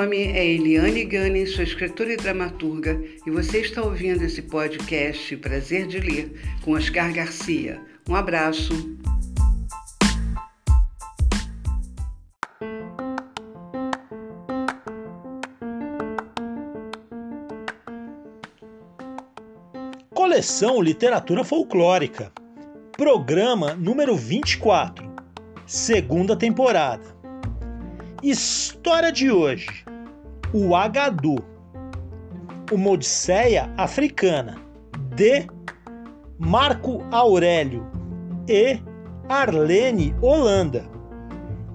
Nome é Eliane Gani, sou escritora e dramaturga, e você está ouvindo esse podcast Prazer de Ler com Oscar Garcia. Um abraço. Coleção Literatura Folclórica, programa número 24, segunda temporada. História de hoje: O Agadu, uma Odisseia Africana, de Marco Aurélio e Arlene Holanda,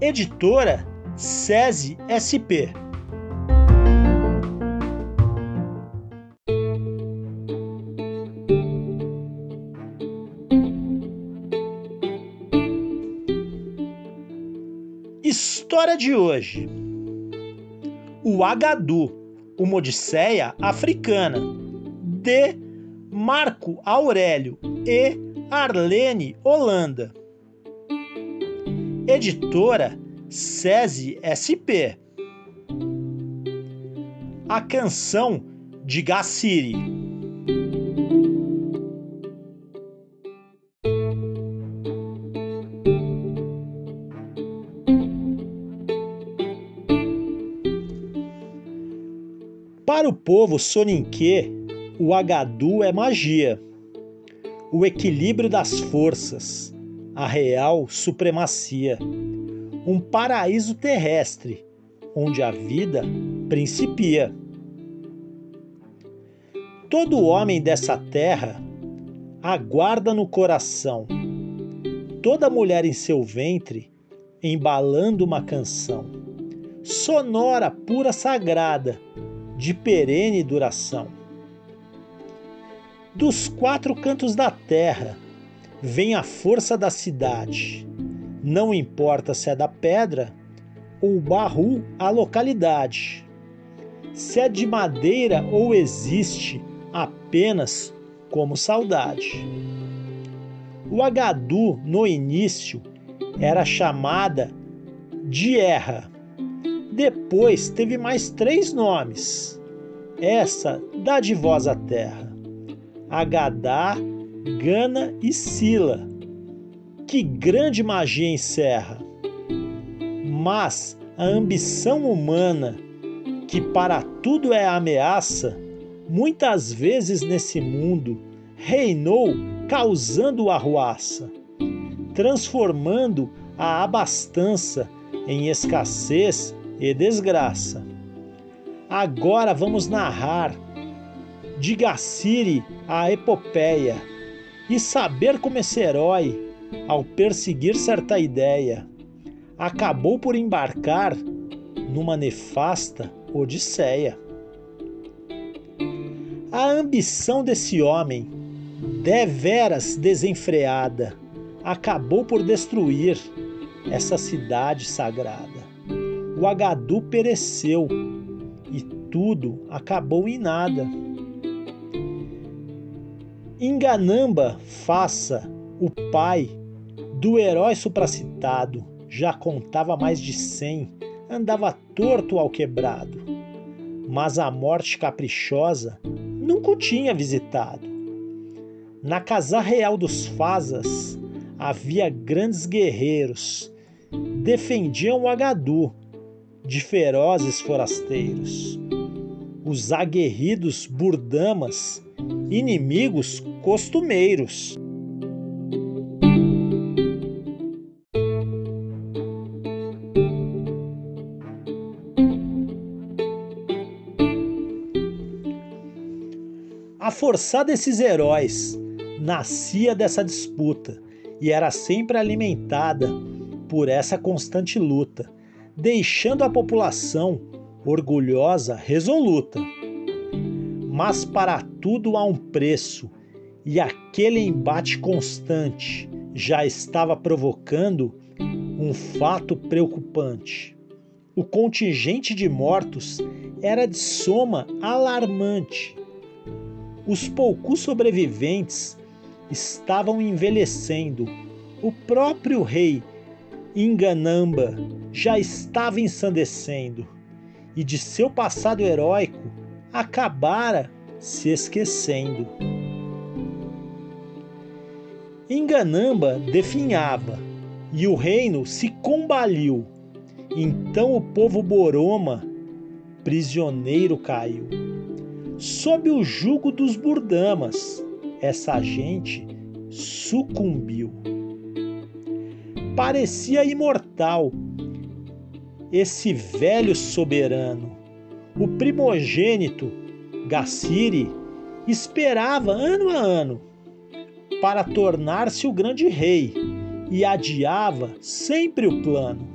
editora SESI SP. História de hoje: O Agadu, uma Odisseia Africana, de Marco Aurélio e Arlene Holanda. Editora SESI SP. A canção de Gassiri. Para o povo soninquê, o agadu é magia, o equilíbrio das forças, a real supremacia, um paraíso terrestre onde a vida principia. Todo homem dessa terra aguarda no coração, toda mulher em seu ventre embalando uma canção, sonora, pura, sagrada de perene duração. Dos quatro cantos da terra vem a força da cidade. Não importa se é da pedra ou barro a localidade. Se é de madeira ou existe apenas como saudade. O Agadu, no início, era chamada de Erra depois teve mais três nomes. Essa dadivosa terra: Agadá, Gana e Sila. Que grande magia encerra! Mas a ambição humana, que para tudo é ameaça, muitas vezes nesse mundo reinou causando arruaça, transformando a abastança em escassez e desgraça. Agora vamos narrar de Gaciri a epopeia e saber como esse herói, ao perseguir certa ideia, acabou por embarcar numa nefasta odisseia. A ambição desse homem, deveras desenfreada, acabou por destruir essa cidade sagrada o Agadu pereceu e tudo acabou em nada. Enganamba faça o pai do herói supracitado, já contava mais de cem, andava torto ao quebrado. Mas a morte caprichosa nunca o tinha visitado. Na casa real dos Fazas, havia grandes guerreiros, defendiam o Agadu de ferozes forasteiros. Os aguerridos burdamas, inimigos costumeiros. A forçar desses heróis nascia dessa disputa e era sempre alimentada por essa constante luta, deixando a população orgulhosa, resoluta. Mas para tudo há um preço, e aquele embate constante já estava provocando um fato preocupante. O contingente de mortos era de soma alarmante. Os poucos sobreviventes estavam envelhecendo. O próprio rei Inganamba já estava ensandecendo e de seu passado heróico acabara se esquecendo. Enganamba definhava e o reino se combaliu. Então o povo Boroma, prisioneiro, caiu. Sob o jugo dos Burdamas, essa gente sucumbiu. Parecia imortal esse velho soberano. O primogênito, Gassiri, esperava ano a ano para tornar-se o grande rei e adiava sempre o plano.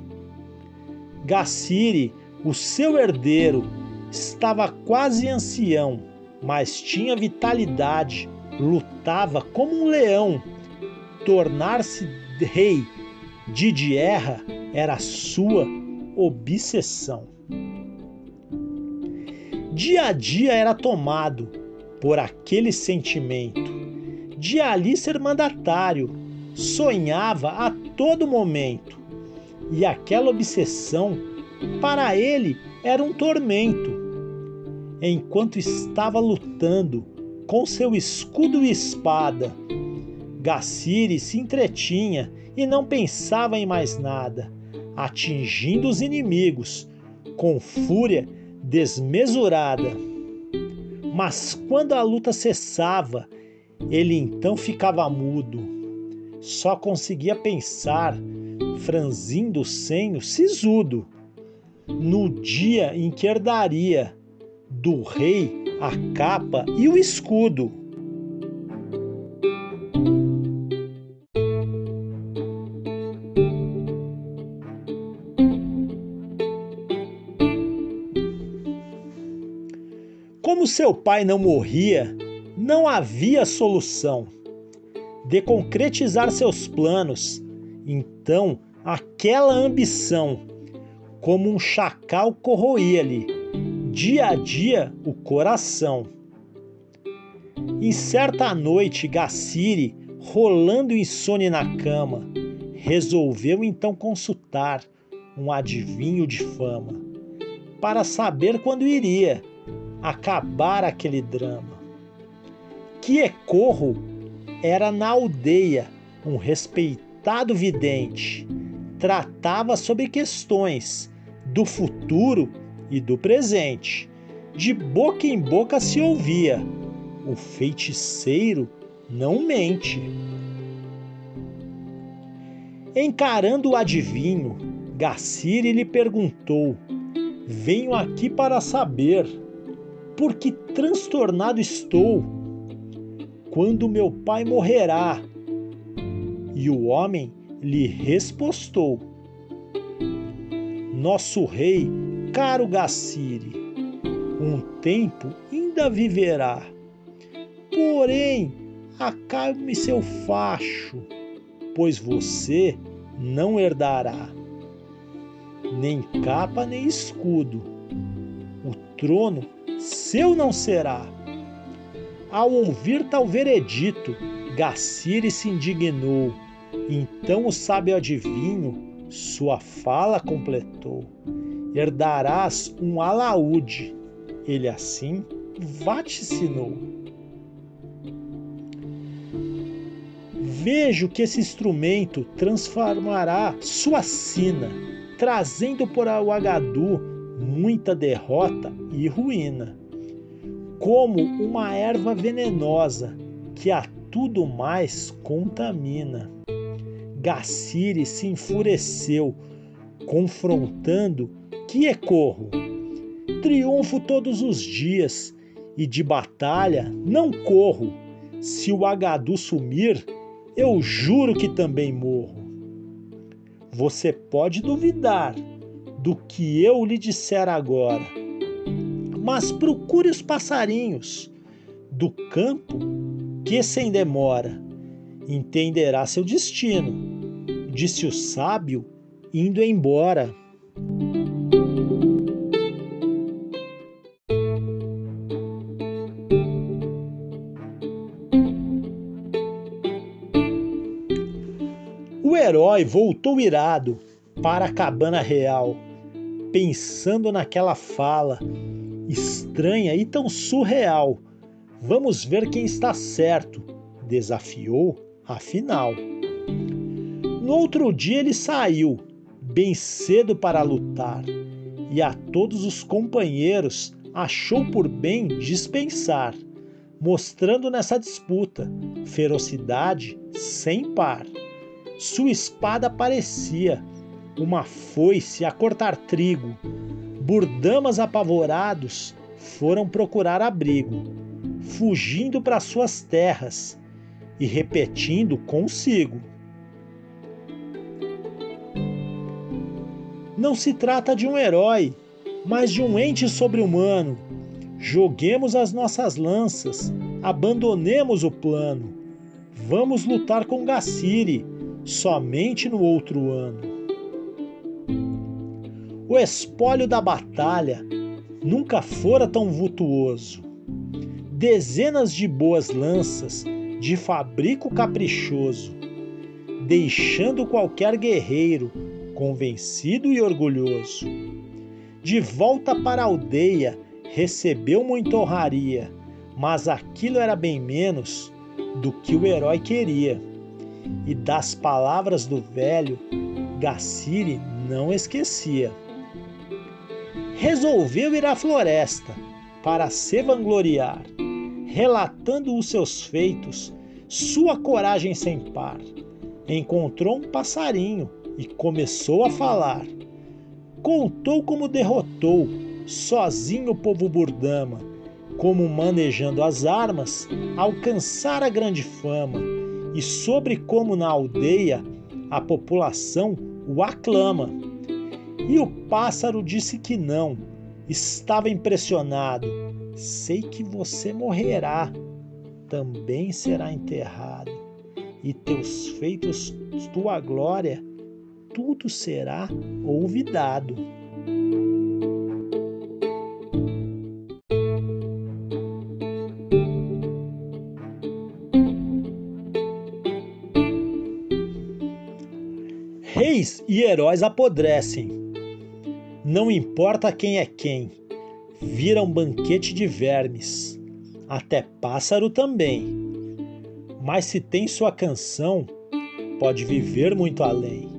Gassiri, o seu herdeiro, estava quase ancião, mas tinha vitalidade, lutava como um leão. Tornar-se rei de Dierra era sua obsessão. Dia a dia era tomado por aquele sentimento de ali ser mandatário, sonhava a todo momento. E aquela obsessão, para ele, era um tormento. Enquanto estava lutando com seu escudo e espada, Gassiri se entretinha e não pensava em mais nada, atingindo os inimigos com fúria desmesurada. Mas quando a luta cessava ele então ficava mudo, só conseguia pensar, franzindo o senho sisudo, no dia em que herdaria do rei a capa e o escudo. Seu pai não morria, não havia solução de concretizar seus planos. Então, aquela ambição, como um chacal, corroía-lhe dia a dia o coração. Em certa noite, Gassiri, rolando insone na cama, resolveu então consultar um adivinho de fama para saber quando iria acabar aquele drama. Quiecorro era na aldeia um respeitado vidente. Tratava sobre questões do futuro e do presente. De boca em boca se ouvia: o feiticeiro não mente. Encarando o adivinho, Gacire lhe perguntou: Venho aqui para saber, por que transtornado estou quando meu pai morrerá? E o homem lhe respostou: Nosso rei, caro Gacire, um tempo ainda viverá. Porém, acabe seu facho, pois você não herdará nem capa nem escudo. O trono seu não será ao ouvir tal veredito, Gacire se indignou. Então o sábio adivinho sua fala completou: Herdarás um alaúde. Ele assim vaticinou. Vejo que esse instrumento transformará sua sina, trazendo para o Agadu muita derrota e ruína, como uma erva venenosa que a tudo mais contamina. Gacire se enfureceu, confrontando que ecorro. Triunfo todos os dias e de batalha não corro. Se o Agadu sumir, eu juro que também morro. Você pode duvidar do que eu lhe disser agora, mas procure os passarinhos do campo que sem demora entenderá seu destino, disse o sábio indo embora. O herói voltou irado para a cabana real, pensando naquela fala estranha e tão surreal. Vamos ver quem está certo, desafiou afinal. No outro dia ele saiu, bem cedo para lutar, e a todos os companheiros achou por bem dispensar, mostrando nessa disputa ferocidade sem par. Sua espada parecia uma foice a cortar trigo. Burdamas apavorados foram procurar abrigo, fugindo para suas terras e repetindo consigo: Não se trata de um herói, mas de um ente sobre-humano. Joguemos as nossas lanças, abandonemos o plano. Vamos lutar com Gaciri somente no outro ano. O espólio da batalha nunca fora tão vultuoso. Dezenas de boas lanças de fabrico caprichoso, deixando qualquer guerreiro convencido e orgulhoso. De volta para a aldeia, recebeu muita honraria, mas aquilo era bem menos do que o herói queria e das palavras do velho, Gaciri não esquecia. Resolveu ir à floresta para se vangloriar, relatando os seus feitos, sua coragem sem par. Encontrou um passarinho e começou a falar. Contou como derrotou sozinho o povo Burdama, como manejando as armas alcançara grande fama e sobre como na aldeia a população o aclama. E o pássaro disse que não, estava impressionado. Sei que você morrerá, também será enterrado, e teus feitos, tua glória, tudo será olvidado. Reis e heróis apodrecem. Não importa quem é quem, vira um banquete de vermes, até pássaro também. Mas se tem sua canção, pode viver muito além.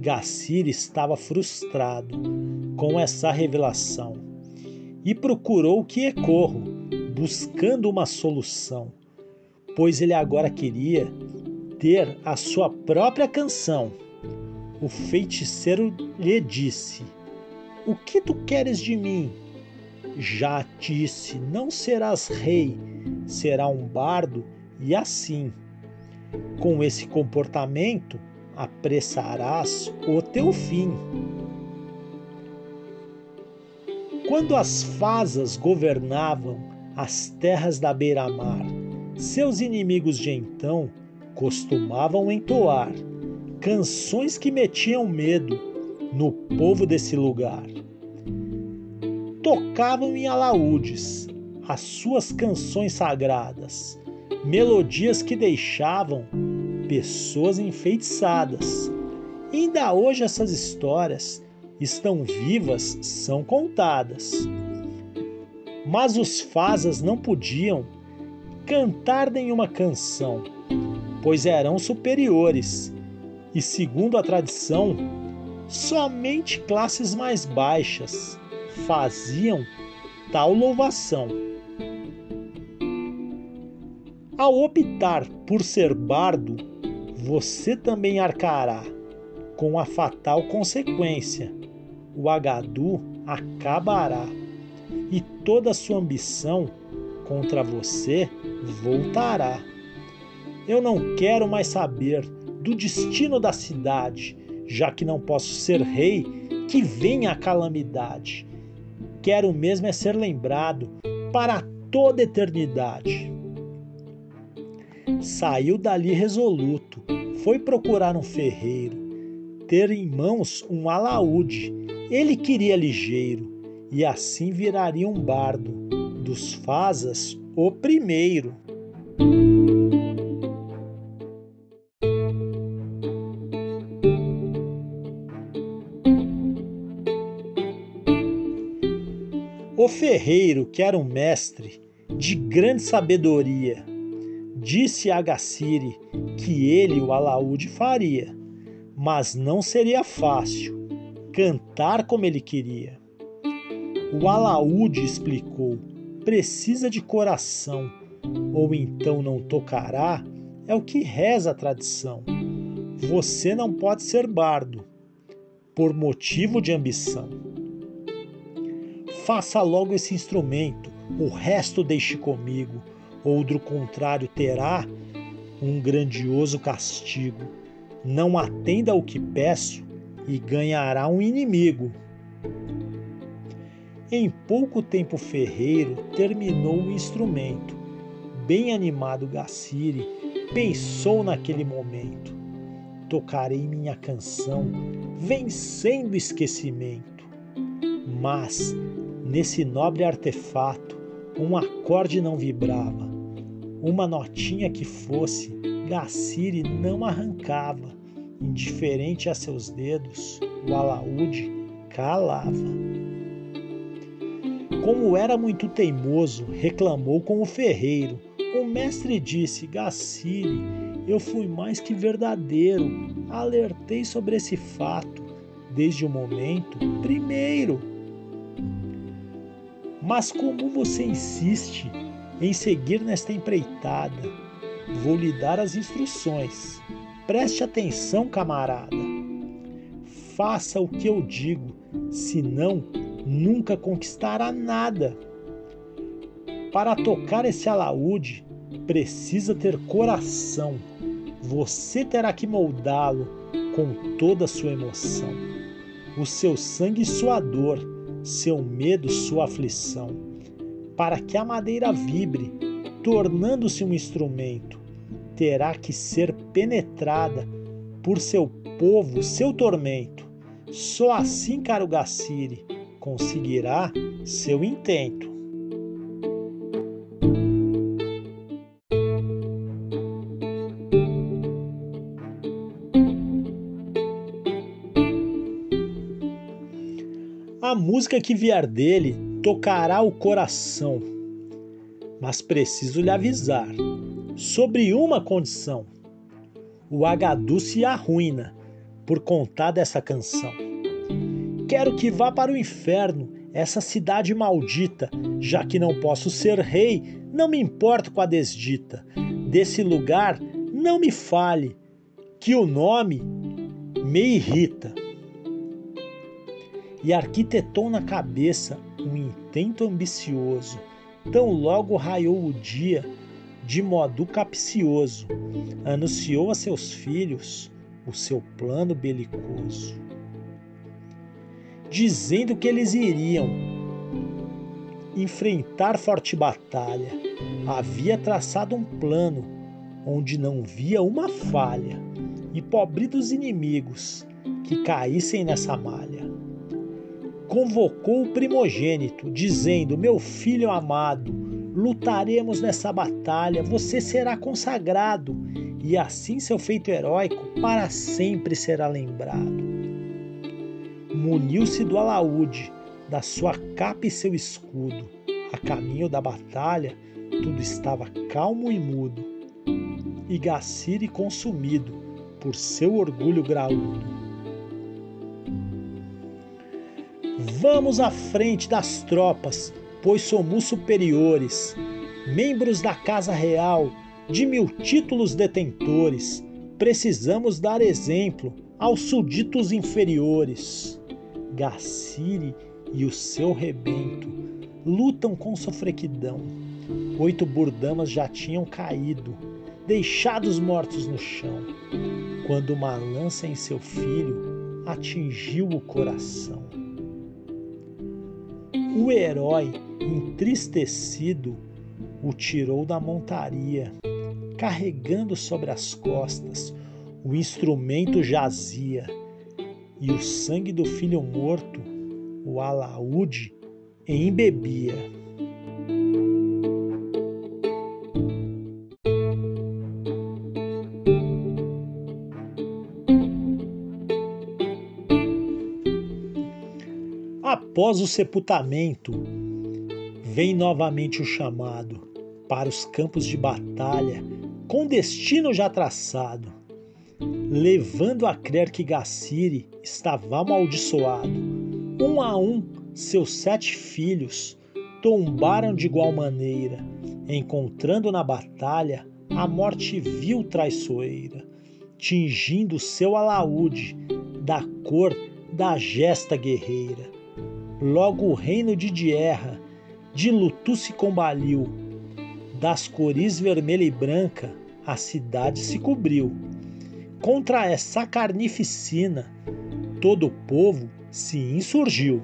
Gacir estava frustrado com essa revelação e procurou que ecorro, buscando uma solução, pois ele agora queria ter a sua própria canção o feiticeiro lhe disse: O que tu queres de mim? Já disse: Não serás rei, será um bardo, e assim, com esse comportamento, apressarás o teu fim. Quando as fasas governavam as terras da beira-mar, seus inimigos de então costumavam entoar canções que metiam medo no povo desse lugar. Tocavam em alaúdes as suas canções sagradas, melodias que deixavam pessoas enfeitiçadas. Ainda hoje essas histórias estão vivas, são contadas. Mas os fazas não podiam cantar nenhuma canção, pois eram superiores, e segundo a tradição, somente classes mais baixas faziam tal louvação. Ao optar por ser bardo, você também arcará com a fatal consequência: o agadu acabará e toda sua ambição contra você voltará. Eu não quero mais saber do destino da cidade, já que não posso ser rei, que venha a calamidade. Quero mesmo é ser lembrado para toda eternidade. Saiu dali resoluto, foi procurar um ferreiro, ter em mãos um alaúde. Ele queria ligeiro, e assim viraria um bardo, dos Fazas o primeiro. Ferreiro, que era um mestre de grande sabedoria, disse a Agacire que ele o alaúde faria, mas não seria fácil cantar como ele queria. O alaúde explicou: precisa de coração, ou então não tocará, é o que reza a tradição. Você não pode ser bardo, por motivo de ambição. Faça logo esse instrumento, o resto deixe comigo, ou do contrário terá um grandioso castigo. Não atenda ao que peço e ganhará um inimigo. Em pouco tempo ferreiro terminou o instrumento. Bem animado Gacire pensou naquele momento. Tocarei minha canção, vencendo o esquecimento. Mas, nesse nobre artefato, um acorde não vibrava. Uma notinha que fosse, Gacire não arrancava. Indiferente a seus dedos, o alaúde calava. Como era muito teimoso, reclamou com o ferreiro. O mestre disse: Gacire, eu fui mais que verdadeiro. Alertei sobre esse fato desde o momento primeiro. Mas como você insiste em seguir nesta empreitada, vou lhe dar as instruções. Preste atenção, camarada. Faça o que eu digo, senão nunca conquistará nada. Para tocar esse alaúde, precisa ter coração. Você terá que moldá-lo com toda a sua emoção, o seu sangue e sua dor, seu medo, sua aflição, para que a madeira vibre, tornando-se um instrumento, terá que ser penetrada por seu povo, seu tormento. Só assim, caro Gacire, conseguirá seu intento. A música que vier dele tocará o coração, mas preciso lhe avisar sobre uma condição: o Agadu se arruina por contar dessa canção. Quero que vá para o inferno, essa cidade maldita, já que não posso ser rei, não me importo com a desdita. Desse lugar não me fale, que o nome me irrita. E arquitetou na cabeça um intento ambicioso. Tão logo raiou o dia, de modo capcioso, anunciou a seus filhos o seu plano belicoso dizendo que eles iriam enfrentar forte batalha. Havia traçado um plano onde não via uma falha, e pobre dos inimigos que caíssem nessa malha. Convocou o primogênito, dizendo: Meu filho amado, lutaremos nessa batalha, você será consagrado, e assim seu feito heróico para sempre será lembrado muniu-se do alaúde, da sua capa e seu escudo. A caminho da batalha, tudo estava calmo e mudo. e Gaciri consumido por seu orgulho graúdo. Vamos à frente das tropas, pois somos superiores, membros da Casa Real, de mil títulos detentores, precisamos dar exemplo aos súditos inferiores. Gaciri e o seu rebento lutam com sofrequidão. Oito burdamas já tinham caído, deixados mortos no chão, quando uma lança em seu filho atingiu o coração. O herói, entristecido, o tirou da montaria, carregando sobre as costas o instrumento jazia, e o sangue do filho morto o alaúde embebia. Após o sepultamento, vem novamente o chamado para os campos de batalha, com destino já traçado, levando a crer que Gaciri estava amaldiçoado. Um a um, seus sete filhos tombaram de igual maneira, encontrando na batalha a morte vil traiçoeira, tingindo seu alaúde da cor da gesta guerreira Logo o reino de Dierra de luto se combaliu. Das cores vermelha e branca a cidade se cobriu. Contra essa carnificina, todo o povo se insurgiu.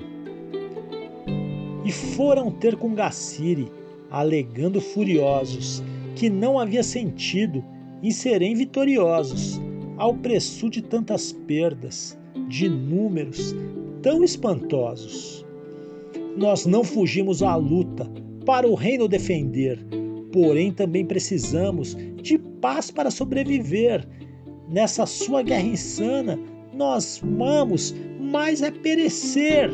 E foram ter com Gaciri, alegando furiosos que não havia sentido em serem vitoriosos, ao preço de tantas perdas, de números tão espantosos. Nós não fugimos à luta para o reino defender, porém também precisamos de paz para sobreviver. Nessa sua guerra insana, nós vamos, mas é perecer.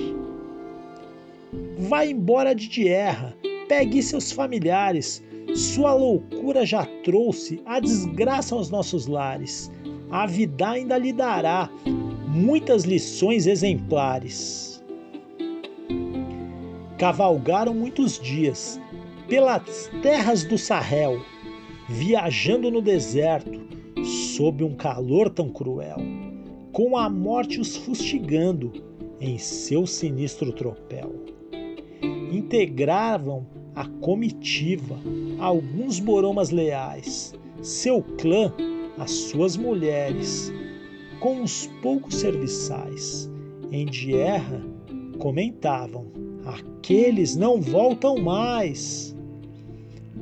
Vá embora de Tierra, pegue seus familiares. Sua loucura já trouxe a desgraça aos nossos lares. A vida ainda lhe dará muitas lições exemplares cavalgaram muitos dias pelas terras do Sahel, viajando no deserto, sob um calor tão cruel, com a morte os fustigando em seu sinistro tropel. Integravam a comitiva alguns boromas leais, seu clã, as suas mulheres, com os poucos serviçais. Em Dierra comentavam Aqueles não voltam mais.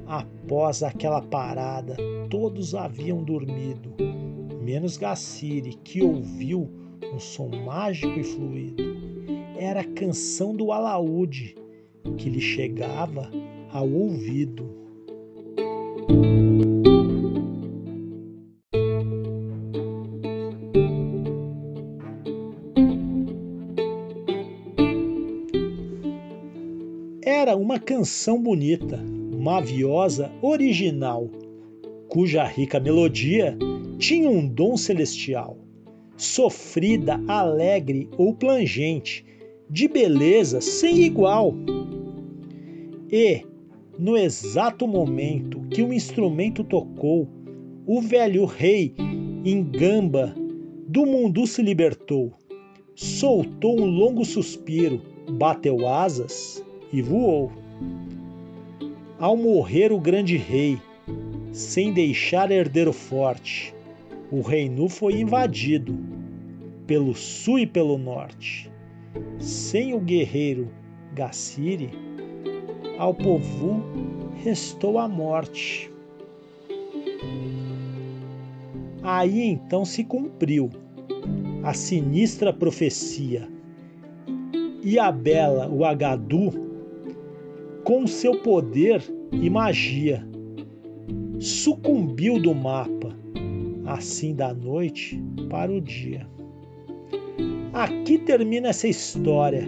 Após aquela parada, todos haviam dormido, menos Gaciri, que ouviu um som mágico e fluido. Era a canção do alaúde que lhe chegava ao ouvido. Uma canção bonita, maviosa, original, cuja rica melodia tinha um dom celestial. Sofrida, alegre ou plangente, de beleza sem igual. E, no exato momento que o instrumento tocou, o velho rei, em gamba, do mundo se libertou. Soltou um longo suspiro, bateu asas e voou. Ao morrer o grande rei, sem deixar herdeiro forte, o reino foi invadido pelo sul e pelo norte. Sem o guerreiro Gaciri, ao povo restou a morte. Aí então se cumpriu a sinistra profecia. E a bela, o Agadu, com seu poder e magia. Sucumbiu do mapa, assim da noite para o dia. Aqui termina essa história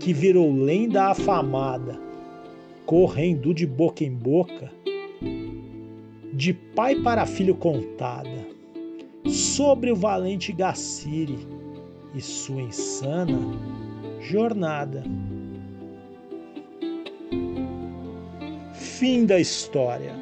que virou lenda afamada, correndo de boca em boca, de pai para filho contada, sobre o valente Gaciri e sua insana jornada. Fim da história.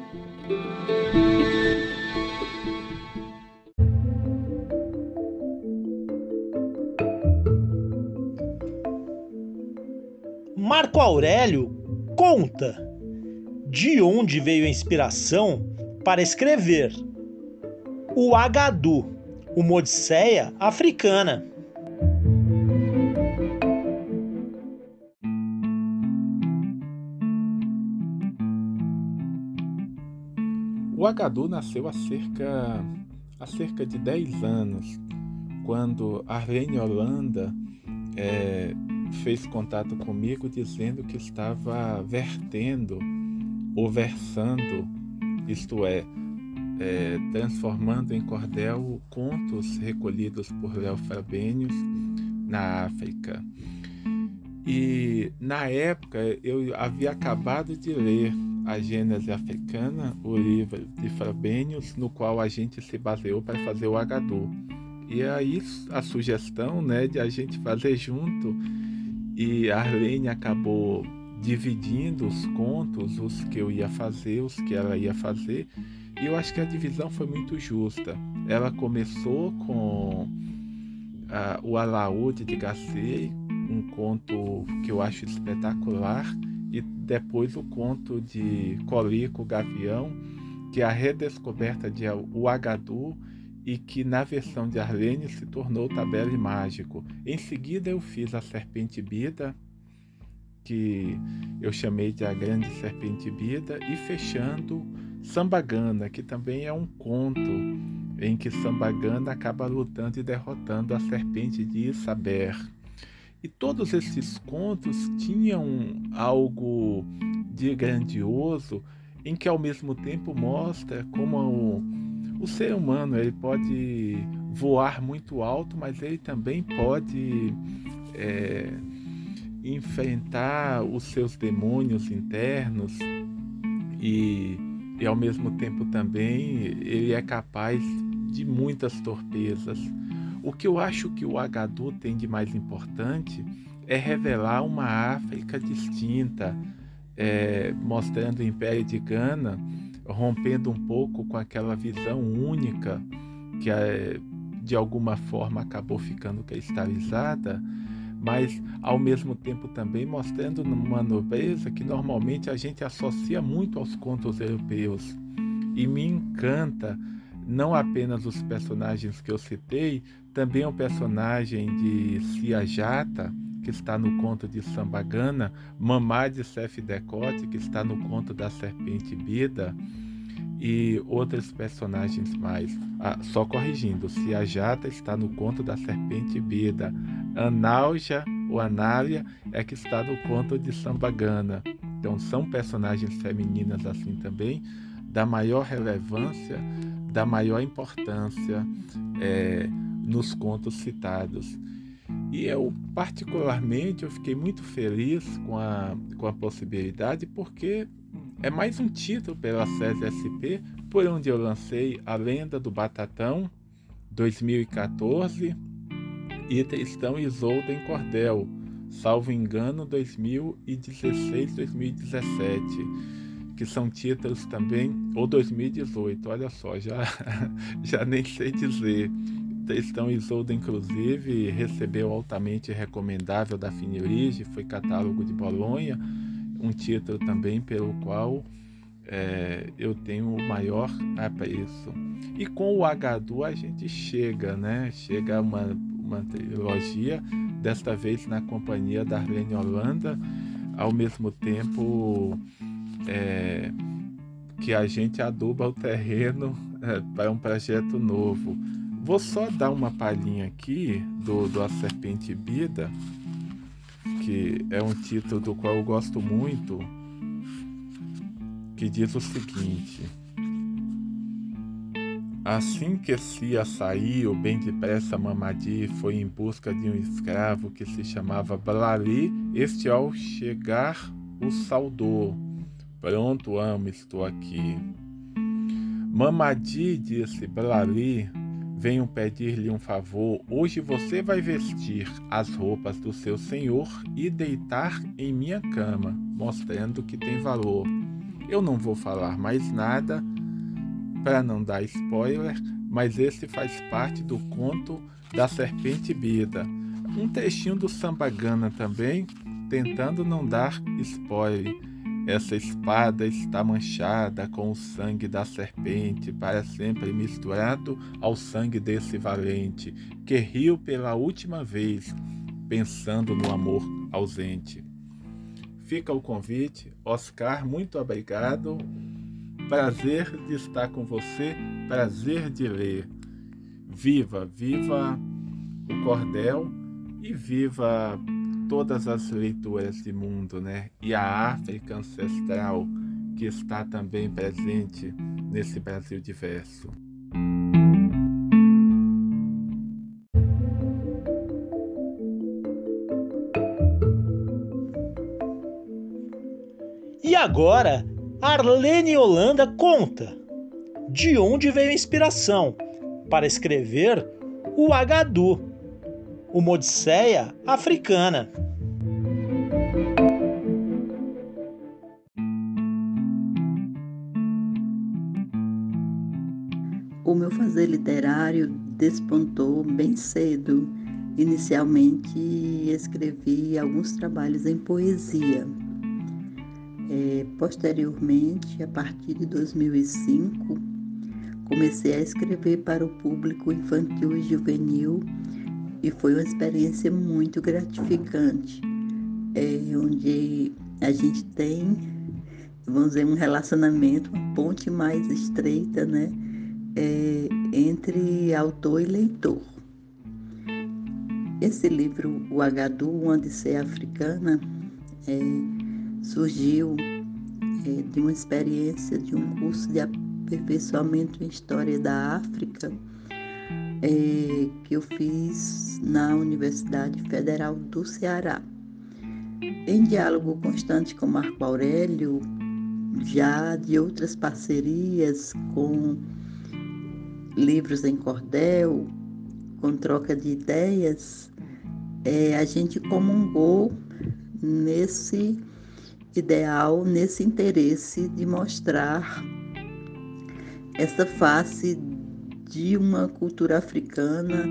Marco Aurélio conta de onde veio a inspiração para escrever o Agadu, uma Odisseia africana. O Agadu nasceu há cerca, há cerca de 10 anos, quando Arlene Holanda é, fez contato comigo dizendo que estava vertendo ou versando, isto é, é transformando em cordel contos recolhidos por Léo Frabenius na África. E na época eu havia acabado de ler a Gênese Africana, o livro de Frabenius, no qual a gente se baseou para fazer o Agadu. E aí a sugestão né, de a gente fazer junto e a Arlene acabou dividindo os contos, os que eu ia fazer, os que ela ia fazer, e eu acho que a divisão foi muito justa. Ela começou com o Alaúde de Gacei, um conto que eu acho espetacular, e depois o conto de Colico Gavião, que é a redescoberta de O Agadu, e que na versão de Arlene se tornou tabela mágico. Em seguida eu fiz a Serpente Bida, que eu chamei de A Grande Serpente Bida, e fechando Sambagana, que também é um conto em que Sambagana acaba lutando e derrotando a serpente de Isaber. E todos esses contos tinham algo de grandioso em que ao mesmo tempo mostra como o ser humano ele pode voar muito alto, mas ele também pode é, enfrentar os seus demônios internos e, e ao mesmo tempo também ele é capaz de muitas torpezas. O que eu acho que o Agadu tem de mais importante é revelar uma África distinta, é, mostrando o Império de Gana rompendo um pouco com aquela visão única que é, de alguma forma acabou ficando cristalizada, mas ao mesmo tempo também mostrando uma nobreza que normalmente a gente associa muito aos contos europeus. E me encanta não apenas os personagens que eu citei, também o personagem de Cia Jata, que está no conto de Sambagana, Mamá de Sef Decote, que está no conto da Serpente Bida, e outros personagens mais. Ah, só corrigindo, se a Jata está no conto da Serpente Bida, Analja ou Anália é que está no conto de Sambagana. Então são personagens femininas assim também, da maior relevância, da maior importância é, nos contos citados. E eu, particularmente, eu fiquei muito feliz com a, com a possibilidade, porque é mais um título pela SESI SP, por onde eu lancei A Lenda do Batatão, 2014, e Tristão e Isolda em Cordel, salvo engano, 2016-2017, que são títulos também, ou 2018, olha só, já, já nem sei dizer. Tristão Isolda, inclusive, recebeu altamente recomendável da Finirige, foi catálogo de Bolonha, um título também pelo qual é, eu tenho o maior apreço. E com o Agadu a gente chega, né? Chega uma, uma trilogia, desta vez na companhia da Arlene Holanda, ao mesmo tempo é, que a gente aduba o terreno é, para um projeto novo. Vou só dar uma palhinha aqui do, do A Serpente Bida, que é um título do qual eu gosto muito, que diz o seguinte. Assim que Cia saiu, bem depressa Mamadi foi em busca de um escravo que se chamava Blali. Este, ao chegar, o saudou. Pronto, amo, estou aqui. Mamadi disse Brali, venho pedir-lhe um favor. Hoje você vai vestir as roupas do seu senhor e deitar em minha cama, mostrando que tem valor. Eu não vou falar mais nada para não dar spoiler, mas esse faz parte do conto da Serpente Bida. Um trechinho do Sambagana também, tentando não dar spoiler. Essa espada está manchada com o sangue da serpente, para sempre misturado ao sangue desse valente, que riu pela última vez, pensando no amor ausente. Fica o convite. Oscar, muito obrigado. Prazer de estar com você, prazer de ler. Viva, viva o cordel e viva todas as leituras de mundo, né? E a África ancestral que está também presente nesse Brasil diverso. E agora, Arlene Holanda conta de onde veio a inspiração para escrever o Agadu uma odisseia africana. O meu fazer literário despontou bem cedo. Inicialmente escrevi alguns trabalhos em poesia. É, posteriormente, a partir de 2005, comecei a escrever para o público infantil e juvenil e foi uma experiência muito gratificante, é, onde a gente tem, vamos dizer, um relacionamento, uma ponte mais estreita, né, é, entre autor e leitor. Esse livro, O Agadu, Uma Odisseia Africana, é, surgiu é, de uma experiência de um curso de aperfeiçoamento em História da África, é, que eu fiz na Universidade Federal do Ceará. Em diálogo constante com Marco Aurélio, já de outras parcerias com livros em cordel, com troca de ideias, é, a gente comungou nesse ideal, nesse interesse de mostrar essa face de uma cultura africana,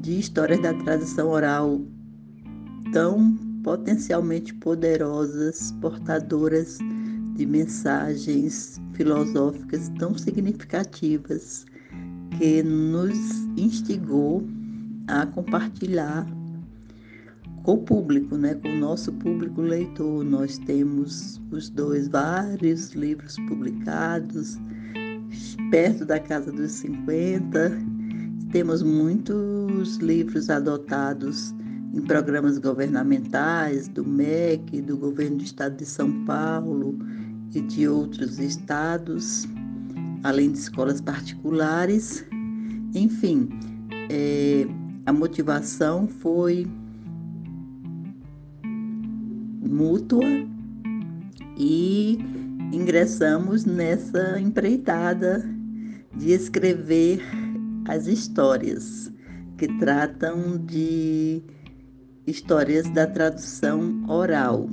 de histórias da tradição oral tão potencialmente poderosas, portadoras de mensagens filosóficas tão significativas que nos instigou a compartilhar com o público, né, com o nosso público leitor. Nós temos os dois vários livros publicados, perto da casa dos 50. Temos muitos livros adotados em programas governamentais, do MEC, do governo do estado de São Paulo e de outros estados, além de escolas particulares. Enfim, é, a motivação foi mútua e ingressamos nessa empreitada de escrever as histórias que tratam de histórias da tradução oral.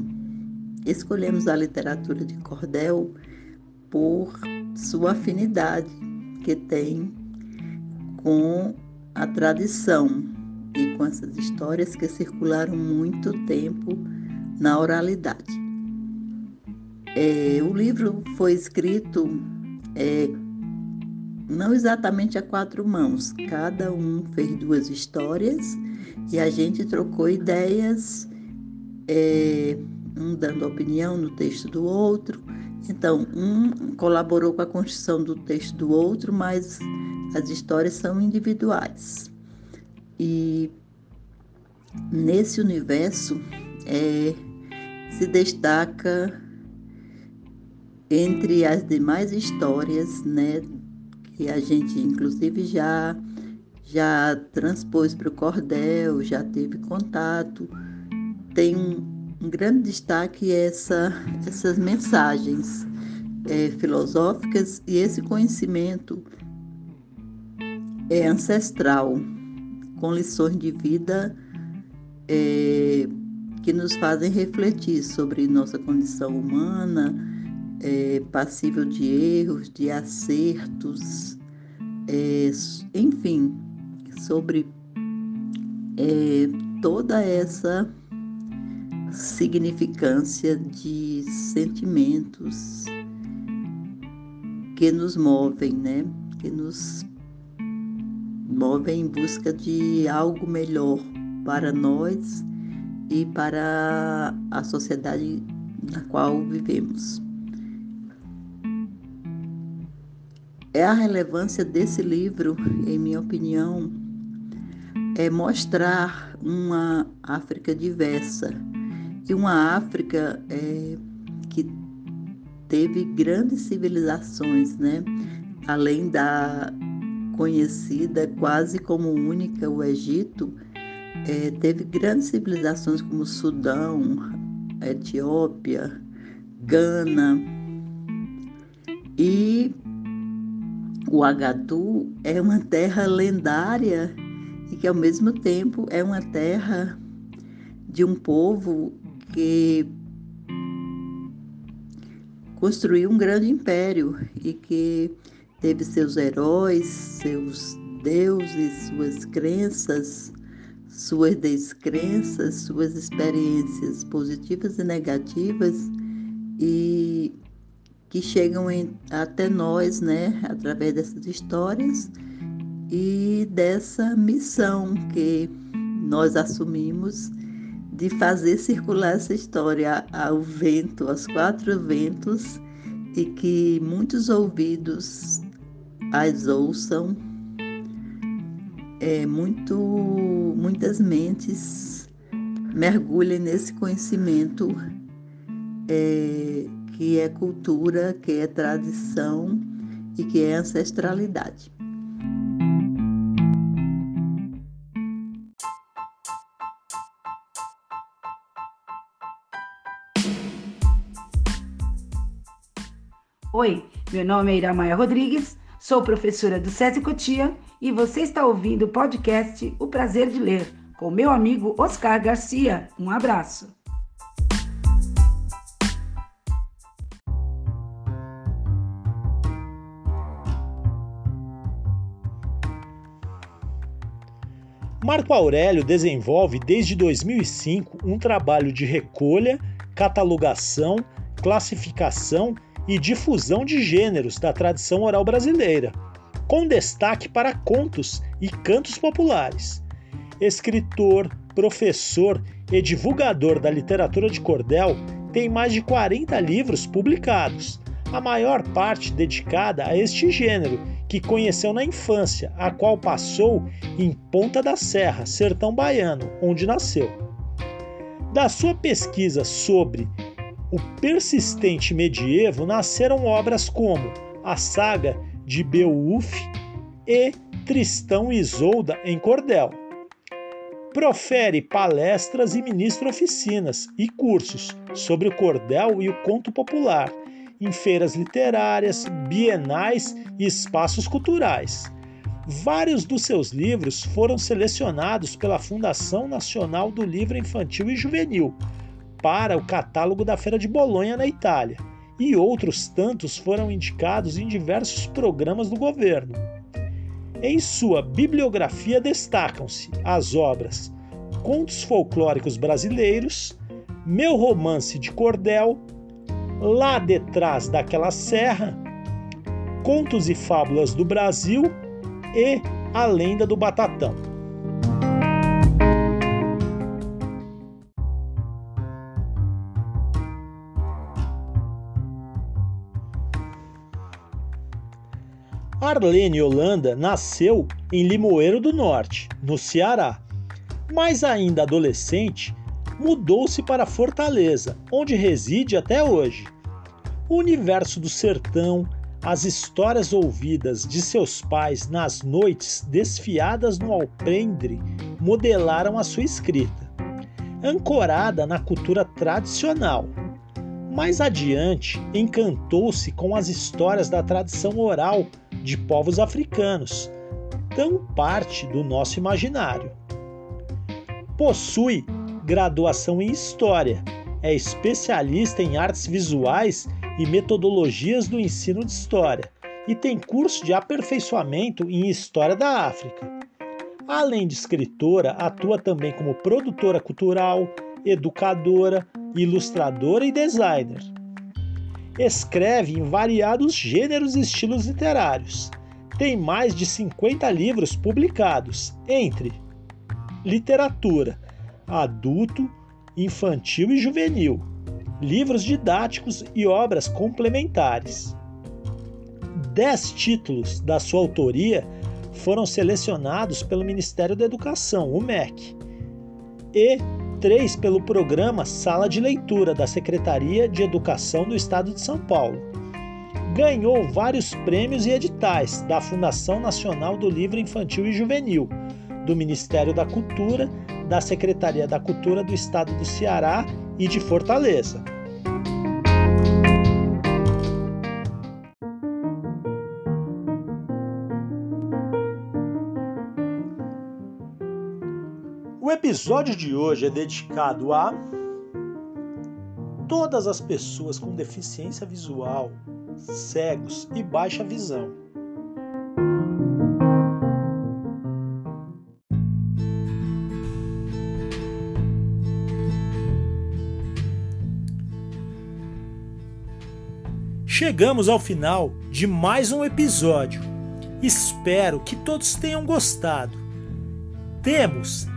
Escolhemos a literatura de cordel por sua afinidade que tem com a tradição e com essas histórias que circularam muito tempo na oralidade. É, o livro foi escrito é, não exatamente a quatro mãos, cada um fez duas histórias e a gente trocou ideias, é, um dando opinião no texto do outro. Então, um colaborou com a construção do texto do outro, mas as histórias são individuais. E nesse universo é, se destaca entre as demais histórias, né, que a gente inclusive já já transpôs para o cordel, já teve contato, tem um, um grande destaque essa, essas mensagens é, filosóficas e esse conhecimento é ancestral, com lições de vida é, que nos fazem refletir sobre nossa condição humana, é, passível de erros, de acertos, é, enfim, sobre é, toda essa significância de sentimentos que nos movem, né? Que nos movem em busca de algo melhor para nós e para a sociedade na qual vivemos. É a relevância desse livro, em minha opinião, é mostrar uma África diversa e uma África é, que teve grandes civilizações, né? Além da conhecida quase como única, o Egito, é, teve grandes civilizações como Sudão, Etiópia, Gana e o Agatu é uma terra lendária e que ao mesmo tempo é uma terra de um povo que construiu um grande império e que teve seus heróis, seus deuses, suas crenças, suas descrenças, suas experiências positivas e negativas e que chegam em, até nós, né, através dessas histórias e dessa missão que nós assumimos de fazer circular essa história ao vento, aos quatro ventos, e que muitos ouvidos as ouçam, é, muito, muitas mentes mergulhem nesse conhecimento é, que é cultura, que é tradição e que é ancestralidade. Oi, meu nome é Iramaia Rodrigues, sou professora do SESI Cotia e você está ouvindo o podcast O Prazer de Ler, com meu amigo Oscar Garcia. Um abraço. Marco Aurélio desenvolve desde 2005 um trabalho de recolha, catalogação, classificação e difusão de gêneros da tradição oral brasileira, com destaque para contos e cantos populares. Escritor, professor e divulgador da literatura de cordel, tem mais de 40 livros publicados, a maior parte dedicada a este gênero que conheceu na infância, a qual passou em Ponta da Serra, sertão baiano, onde nasceu. Da sua pesquisa sobre o persistente medievo nasceram obras como a saga de Beowulf e Tristão e Isolda em cordel. Profere palestras e ministra oficinas e cursos sobre o cordel e o conto popular em feiras literárias, bienais e espaços culturais. Vários dos seus livros foram selecionados pela Fundação Nacional do Livro Infantil e Juvenil, para o catálogo da Feira de Bolonha, na Itália, e outros tantos foram indicados em diversos programas do governo. Em sua bibliografia destacam-se as obras Contos Folclóricos Brasileiros, Meu Romance de Cordel, Lá Detrás daquela Serra, Contos e Fábulas do Brasil e A Lenda do Batatão. Arlene Holanda nasceu em Limoeiro do Norte, no Ceará, mas ainda adolescente, mudou-se para Fortaleza, onde reside até hoje. O universo do sertão, as histórias ouvidas de seus pais nas noites desfiadas no alpendre modelaram a sua escrita. Ancorada na cultura tradicional, Mais adiante, encantou-se com as histórias da tradição oral de povos africanos, tão parte do nosso imaginário. Possui graduação em História, é especialista em artes visuais e metodologias do ensino de História e tem curso de aperfeiçoamento em História da África. Além de escritora, atua também como produtora cultural, educadora, ilustradora e designer. Escreve em variados gêneros e estilos literários. Tem mais de 50 livros publicados, entre literatura, adulto, infantil e juvenil, livros didáticos e obras complementares. Dez títulos da sua autoria foram selecionados pelo Ministério da Educação, o MEC, e três pelo programa Sala de Leitura da Secretaria de Educação do Estado de São Paulo. Ganhou vários prêmios e editais da Fundação Nacional do Livro Infantil e Juvenil, do Ministério da Cultura, da Secretaria da Cultura do Estado do Ceará e de Fortaleza. Episódio de hoje é dedicado a todas as pessoas com deficiência visual, cegos e baixa visão. Chegamos ao final de mais um episódio. Espero que todos tenham gostado. Temos